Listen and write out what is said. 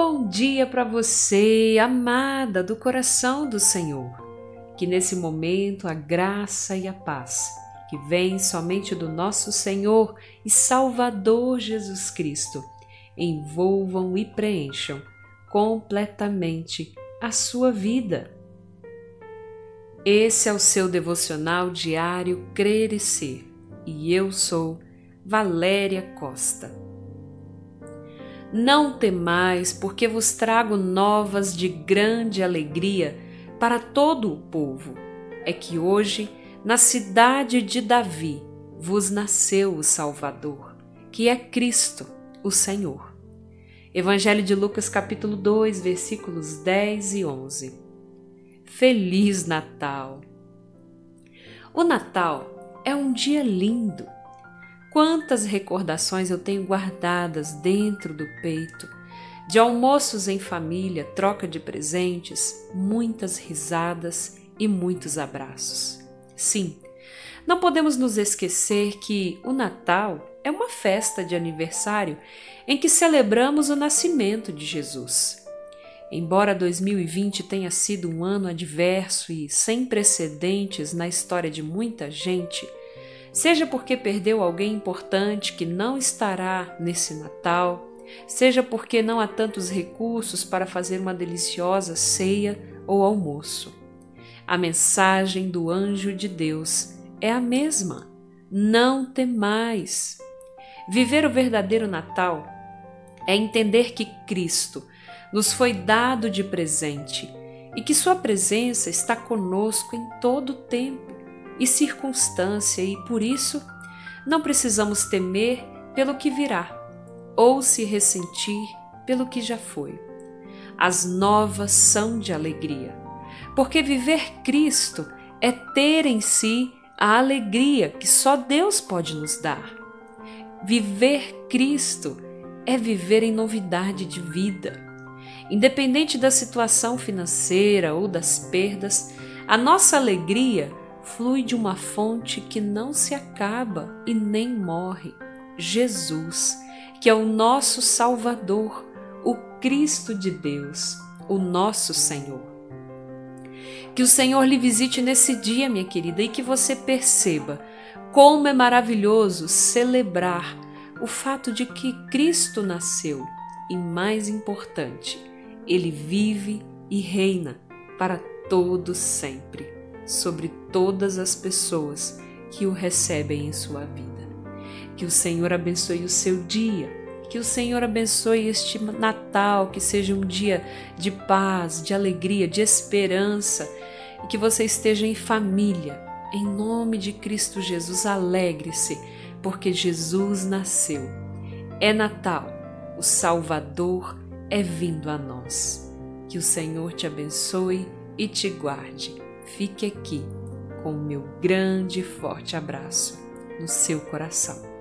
Bom dia para você, amada do coração do Senhor. Que nesse momento a graça e a paz que vem somente do nosso Senhor e Salvador Jesus Cristo envolvam e preencham completamente a sua vida. Esse é o seu devocional diário Crer e Ser e eu sou Valéria Costa. Não temais, porque vos trago novas de grande alegria para todo o povo. É que hoje na cidade de Davi vos nasceu o Salvador, que é Cristo, o Senhor. Evangelho de Lucas, capítulo 2, versículos 10 e 11. Feliz Natal! O Natal é um dia lindo. Quantas recordações eu tenho guardadas dentro do peito, de almoços em família, troca de presentes, muitas risadas e muitos abraços. Sim, não podemos nos esquecer que o Natal é uma festa de aniversário em que celebramos o nascimento de Jesus. Embora 2020 tenha sido um ano adverso e sem precedentes na história de muita gente, seja porque perdeu alguém importante que não estará nesse Natal, seja porque não há tantos recursos para fazer uma deliciosa ceia ou almoço. A mensagem do anjo de Deus é a mesma. Não temais. Viver o verdadeiro Natal é entender que Cristo nos foi dado de presente e que Sua presença está conosco em todo tempo e circunstância, e por isso não precisamos temer pelo que virá ou se ressentir pelo que já foi. As novas são de alegria porque viver Cristo é ter em si a alegria que só Deus pode nos dar. Viver Cristo é viver em novidade de vida. Independente da situação financeira ou das perdas, a nossa alegria flui de uma fonte que não se acaba e nem morre: Jesus, que é o nosso Salvador, o Cristo de Deus, o nosso Senhor. Que o Senhor lhe visite nesse dia, minha querida, e que você perceba como é maravilhoso celebrar o fato de que Cristo nasceu e, mais importante, ele vive e reina para todos sempre, sobre todas as pessoas que o recebem em sua vida. Que o Senhor abençoe o seu dia que o Senhor abençoe este Natal, que seja um dia de paz, de alegria, de esperança e que você esteja em família. Em nome de Cristo Jesus, alegre-se, porque Jesus nasceu. É Natal, o Salvador é vindo a nós. Que o Senhor te abençoe e te guarde. Fique aqui com o meu grande e forte abraço no seu coração.